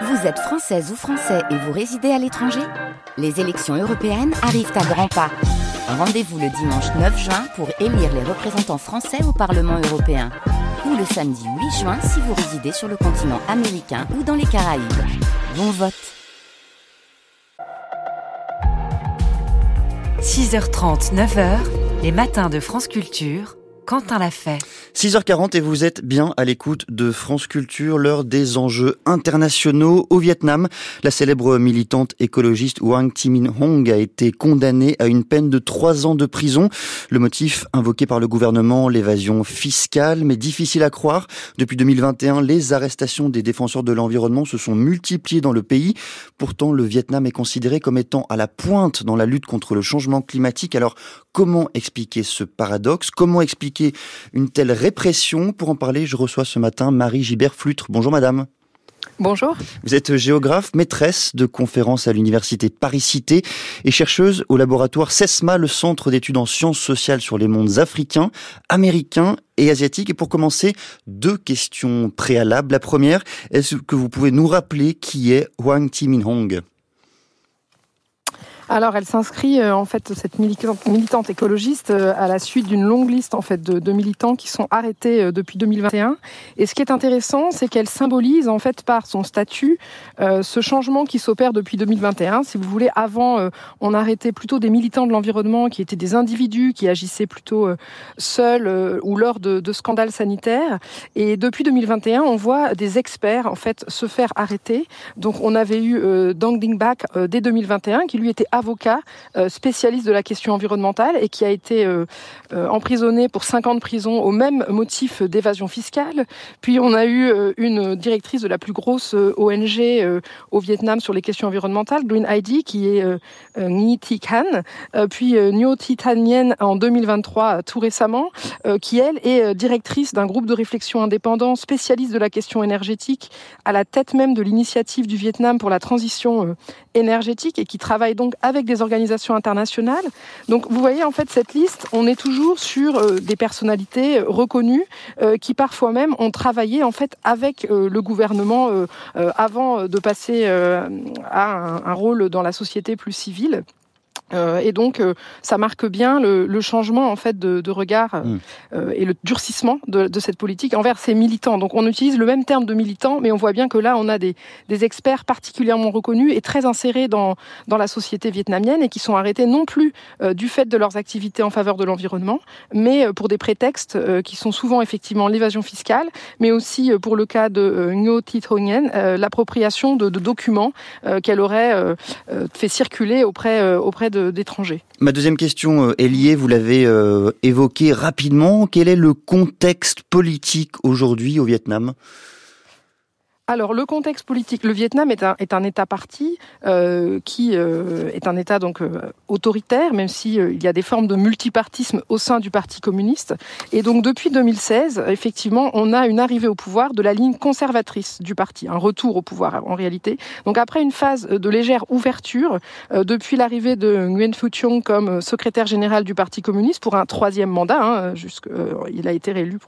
Vous êtes française ou français et vous résidez à l'étranger Les élections européennes arrivent à grands pas. Rendez-vous le dimanche 9 juin pour élire les représentants français au Parlement européen. Ou le samedi 8 juin si vous résidez sur le continent américain ou dans les Caraïbes. Bon vote 6h30, 9h, les matins de France Culture. Quentin l'a fait. 6h40 et vous êtes bien à l'écoute de France Culture, l'heure des enjeux internationaux au Vietnam. La célèbre militante écologiste Wang Thi-min Hong a été condamnée à une peine de 3 ans de prison. Le motif invoqué par le gouvernement, l'évasion fiscale, mais difficile à croire. Depuis 2021, les arrestations des défenseurs de l'environnement se sont multipliées dans le pays. Pourtant, le Vietnam est considéré comme étant à la pointe dans la lutte contre le changement climatique. Alors, comment expliquer ce paradoxe? Comment expliquer une telle répression Pour en parler, je reçois ce matin Marie Gibert-Flutre. Bonjour madame. Bonjour. Vous êtes géographe, maîtresse de conférences à l'université Paris-Cité et chercheuse au laboratoire CESMA, le centre d'études en sciences sociales sur les mondes africains, américains et asiatiques. Et pour commencer, deux questions préalables. La première, est-ce que vous pouvez nous rappeler qui est Wang Min Hong alors, elle s'inscrit euh, en fait cette militante, écologiste euh, à la suite d'une longue liste en fait de, militants qui sont arrêtés euh, depuis 2021. Et ce qui est intéressant, c'est qu'elle symbolise en fait par son statut ce changement qui s'opère depuis 2021. Si vous voulez, avant, on arrêtait plutôt des militants de l'environnement qui étaient des individus qui agissaient plutôt seuls ou lors de, scandales sanitaires. Et depuis 2021, on voit des experts en fait se faire arrêter. Donc, on avait eu Dang Ding Bak dès 2021 qui lui était avocat euh, spécialiste de la question environnementale et qui a été euh, euh, emprisonné pour 5 ans de prison au même motif d'évasion fiscale. Puis on a eu une directrice de la plus grosse ONG au Vietnam sur les questions environnementales, Green ID, qui est Nhi Thi Can. Puis Nho Thi Tan Nguyen en 2023, tout récemment, qui elle est directrice d'un groupe de réflexion indépendant spécialiste de la question énergétique à la tête même de l'initiative du Vietnam pour la transition énergétique et qui travaille donc avec des organisations internationales. Donc vous voyez en fait cette liste, on est toujours sur euh, des personnalités euh, reconnues euh, qui parfois même ont travaillé en fait avec le gouvernement avant de passer à un, rôle dans la société plus civile. Euh, et donc, euh, ça marque bien le, le, changement en fait de, de regard euh, mm. et le durcissement de, de, cette politique envers ces militants. Donc, on utilise le même terme de militants, mais on voit bien que là, on a des, des experts particulièrement reconnus et très insérés dans, dans la société vietnamienne et qui sont arrêtés non plus du fait de leurs activités en faveur de l'environnement, mais pour des prétextes qui sont souvent effectivement l'évasion fiscale, mais aussi pour le cas de Ngo Thi l'appropriation de, de, documents qu'elle aurait fait circuler auprès auprès de Ma deuxième question euh, est liée, vous l'avez euh, évoqué rapidement. Quel est le contexte politique aujourd'hui au Vietnam? Alors le contexte politique, le Vietnam est un, est un État parti euh, qui euh, est un État donc euh, autoritaire, même si y a des formes de multipartisme au sein du Parti communiste. Et donc depuis 2016, effectivement, on a une arrivée au pouvoir de la ligne conservatrice du parti, un retour au pouvoir en réalité. Donc après une phase de légère ouverture, depuis l'arrivée de Nguyen Phu Trong comme secrétaire général du Parti communiste pour un troisième mandat, hein, il a été réélu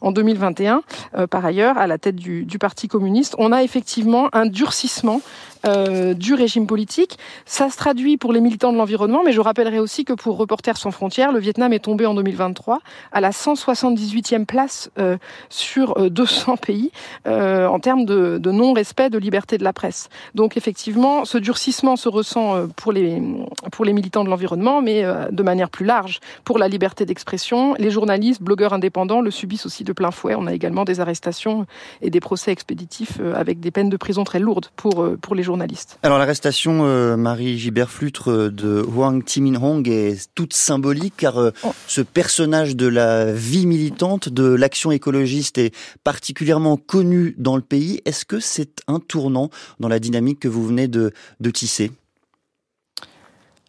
en 2021 par ailleurs à la tête du, du Parti communiste on a effectivement un durcissement euh, du régime politique. Ça se traduit pour les militants de l'environnement, mais je rappellerai aussi que pour Reporters sans frontières, le Vietnam est tombé en 2023 à la 178e place euh, sur 200 euh, pays en termes de, non-respect de liberté de la presse. Donc effectivement, ce durcissement se ressent pour les, militants de l'environnement, mais de manière plus large pour la liberté d'expression. Les journalistes, blogueurs indépendants le subissent aussi de plein fouet. On a également des arrestations et des procès expéditifs avec des peines de prison très lourdes pour, pour les journalistes alors l'arrestation, euh, Marie Gibert-Flutre, euh, de Wang Min Hong est toute symbolique car euh, oh. ce personnage de la vie militante, de l'action écologiste est particulièrement connu dans le pays. Est-ce que c'est un tournant dans la dynamique que vous venez de, de tisser?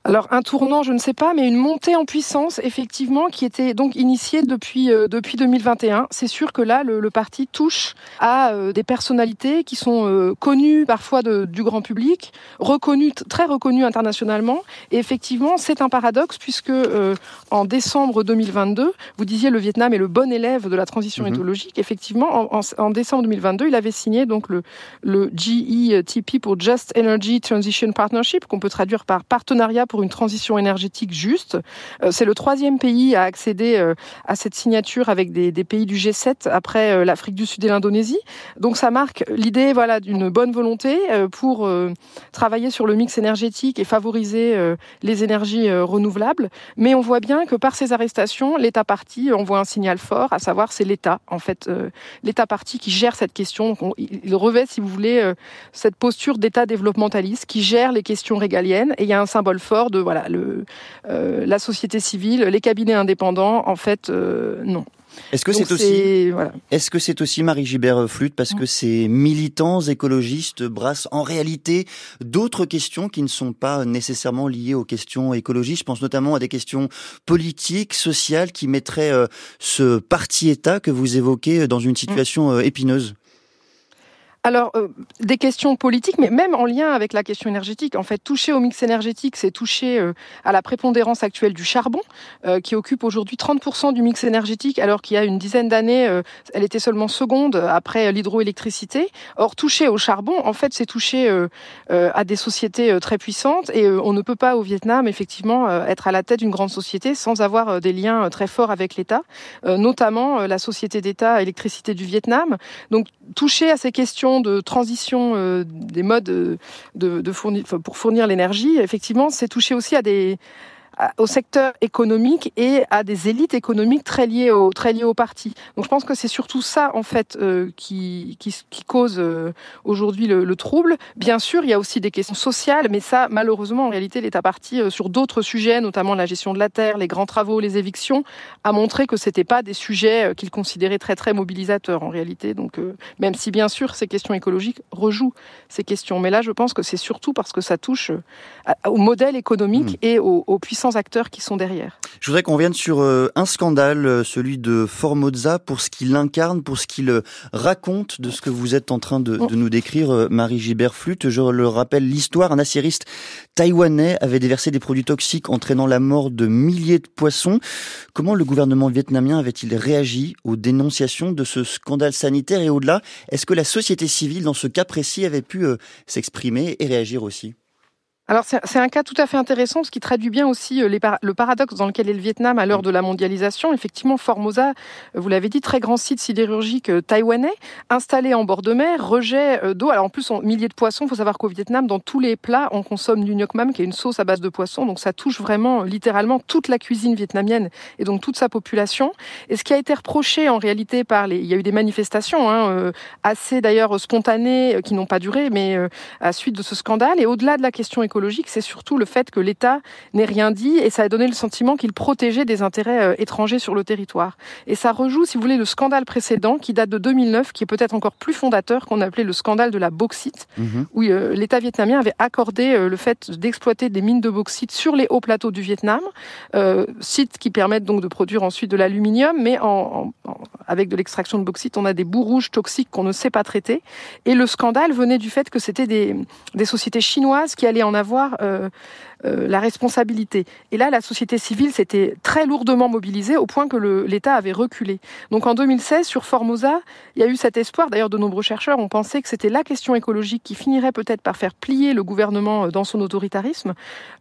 Alors un tournant, je ne sais pas, mais une montée en puissance, effectivement, qui était donc initiée depuis euh, depuis 2021. C'est sûr que là, le, parti touche à euh, des personnalités qui sont euh, connues parfois du grand public, reconnues très reconnues internationalement. Et effectivement, c'est un paradoxe puisque en décembre 2022, vous disiez le Vietnam est le bon élève de la transition mhm. écologique. Effectivement, en, décembre 2022, il avait signé donc le le GETP pour Just Energy Transition Partnership, qu'on peut traduire par partenariat pour une transition énergétique juste. Euh, c'est le troisième pays à accéder euh, à cette signature avec des, pays du G7 après euh, l'Afrique du Sud et l'Indonésie. Donc ça marque l'idée voilà d'une bonne volonté pour travailler sur le mix énergétique et favoriser les énergies renouvelables. Mais on voit bien que par ces arrestations, l'État parti envoie un signal fort, à savoir c'est l'État en fait, l'État parti qui gère cette question. il revêt, si vous voulez, cette posture d'État développementaliste qui gère les questions régaliennes. Et il y a un symbole fort de voilà le euh, la société civile, les cabinets indépendants. En fait, euh, non. Est-ce que c'est aussi, est-ce que c'est aussi Marie Gibert Flute parce que ces militants écologistes brassent en réalité d'autres questions qui ne sont pas nécessairement liées aux questions écologiques? Je pense notamment à des questions politiques, sociales qui mettraient euh, ce parti-État que vous évoquez dans une situation épineuse. Alors, euh, des questions politiques, mais même en lien avec la question énergétique. En fait, toucher au mix énergétique, c'est toucher euh, à la prépondérance actuelle du charbon, euh, qui occupe aujourd'hui 30% du mix énergétique, alors qu'il y a une dizaine d'années, elle était seulement seconde après l'hydroélectricité. Or, toucher au charbon, en fait, c'est toucher à des sociétés très puissantes, et on ne peut pas au Vietnam, effectivement, être à la tête d'une grande société sans avoir des liens très forts avec l'État, notamment la société d'État électricité du Vietnam. Donc, toucher à ces questions de transition euh, des modes euh, de, fournir, pour fournir l'énergie, effectivement, c'est touché aussi à des, au secteur économique et à des élites économiques très liées au très liées au parti. Donc je pense que c'est surtout ça en fait euh, qui, qui, qui cause euh, aujourd'hui le, le, trouble. Bien sûr, il y a aussi des questions sociales, mais ça malheureusement en réalité l'État parti euh, sur d'autres sujets, notamment la gestion de la terre, les grands travaux, les évictions, a montré que c'était pas des sujets qu'il considérait très très mobilisateurs en réalité. Donc même si bien sûr ces questions écologiques rejouent ces questions, mais là je pense que c'est surtout parce que ça touche au modèle économique mmh. et aux, aux puissances acteurs qui sont derrière. Je voudrais qu'on vienne sur euh, un scandale, euh, celui de Formosa, pour ce qu'il incarne, pour ce qu'il euh, raconte de ce que vous êtes en train de, de nous décrire, Marie Gibert Flute. Je le rappelle, l'histoire, un acériste taïwanais avait déversé des produits toxiques entraînant la mort de milliers de poissons. Comment le gouvernement vietnamien avait-il réagi aux dénonciations de ce scandale sanitaire? Et au-delà, est-ce que la société civile, dans ce cas précis, avait pu s'exprimer et réagir aussi? Alors c'est un cas tout à fait intéressant, ce qui traduit bien aussi euh, le paradoxe dans lequel est le Vietnam à l'heure de la mondialisation. Effectivement, Formosa, euh, vous l'avez dit, très grand site sidérurgique euh, taïwanais, installé en bord de mer, rejet d'eau. Alors en plus, on, milliers de poissons. Il faut savoir qu'au Vietnam, dans tous les plats, on consomme du nuoc mam, qui est une sauce à base de poisson. Donc ça touche vraiment, littéralement, toute la cuisine vietnamienne et donc toute sa population. Et ce qui a été reproché en réalité par les, il y a eu des manifestations hein, assez d'ailleurs spontanées qui n'ont pas duré, mais à suite de ce scandale. Et au-delà de la question économique, c'est surtout le fait que l'État n'ait rien dit et ça a donné le sentiment qu'il protégeait des intérêts euh, étrangers sur le territoire. Et ça rejoue, si vous voulez, le scandale précédent qui date de 2009, qui est peut-être encore plus fondateur, qu'on appelait le scandale de la bauxite, mhm. où euh, l'État vietnamien avait accordé euh, le fait d'exploiter des mines de bauxite sur les hauts plateaux du Vietnam, sites qui permettent donc de produire ensuite de l'aluminium, mais en, avec de l'extraction de bauxite, on a des bouts rouges toxiques qu'on ne sait pas traiter. Et le scandale venait du fait que c'était des, des sociétés chinoises qui allaient en avoir euh, la responsabilité. Et là, la société civile s'était très lourdement mobilisée au point que l'État avait reculé. Donc en 2016, sur Formosa, il y a eu cet espoir. D'ailleurs, de nombreux chercheurs ont pensé que c'était la question écologique qui finirait peut-être par faire plier le gouvernement euh, dans son autoritarisme.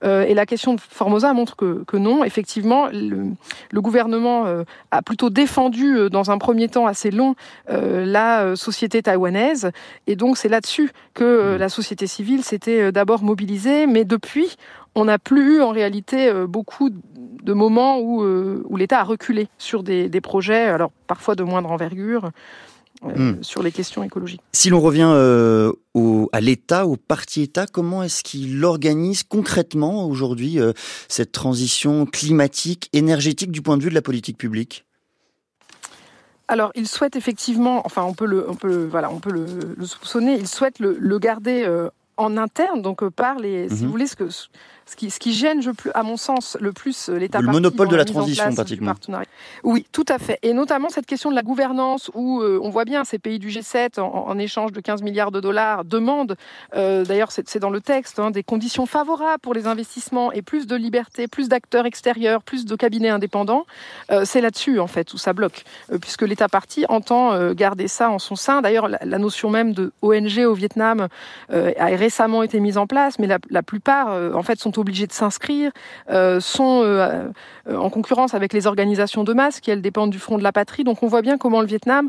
Euh, et la question de Formosa montre que, que non. Effectivement, le, le gouvernement a plutôt défendu dans un premier temps assez long la société taïwanaise. Et donc c'est là-dessus que la société civile s'était d'abord mobilisée. Mais depuis, on n'a plus eu en réalité euh, beaucoup de moments où, euh, où l'État a reculé sur des, projets, alors parfois de moindre envergure. Euh, hmm. sur les questions écologiques. Si l'on revient au, à l'État, au parti État, comment est-ce qu'il organise concrètement aujourd'hui cette transition climatique, énergétique du point de vue de la politique publique? Alors, il souhaite effectivement, enfin, on peut le, on peut, voilà, on peut le, soupçonner. Il souhaite le, garder en interne, donc par les, si mhm. vous voulez, ce que ce qui, ce qui gêne, je, à mon sens, le plus euh, l'État. Le monopole de la, transition, pratiquement. Oui, tout à fait. Et notamment cette question de la gouvernance, où euh, on voit bien ces pays du G7, en, échange de 15 milliards de dollars, demandent, euh, d'ailleurs c'est dans le texte, hein, des conditions favorables pour les investissements et plus de liberté, plus d'acteurs extérieurs, plus de cabinets indépendants. c'est là-dessus, en fait, où ça bloque, puisque l'État parti entend garder ça en son sein. D'ailleurs, la, notion même de ONG au Vietnam a récemment été mise en place, mais la, la plupart, en fait, sont obligés de s'inscrire, euh, sont euh, euh, en concurrence avec les organisations de masse qui, elles, dépendent du Front de la Patrie. Donc on voit bien comment le Vietnam,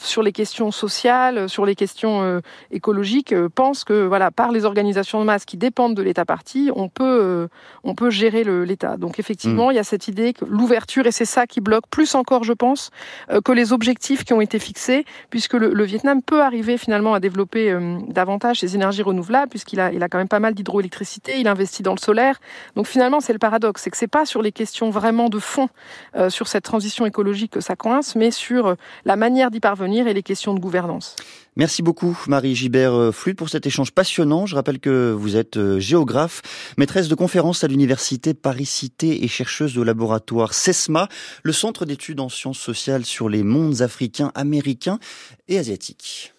sur les questions sociales, sur les questions écologiques, pense que voilà, par les organisations de masse qui dépendent de l'État parti, on peut, on peut gérer l'État. Donc effectivement, mm. il y a cette idée que l'ouverture, et c'est ça qui bloque, plus encore, je pense, que les objectifs qui ont été fixés, puisque le, le Vietnam peut arriver finalement à développer davantage ses énergies renouvelables, puisqu'il a, il a quand même pas mal d'hydroélectricité, il investit dans le solaire. Donc finalement, c'est le paradoxe, c'est que c'est pas sur les questions vraiment de fond euh, sur cette transition écologique que ça coince, mais sur euh, la manière d'y parvenir et les questions de gouvernance. Merci beaucoup Marie Gibert euh, Flute pour cet échange passionnant. Je rappelle que vous êtes géographe, maîtresse de conférences à l'université Paris-Cité et chercheuse au laboratoire CESMA, le centre d'études en sciences sociales sur les mondes africains, américains et asiatiques.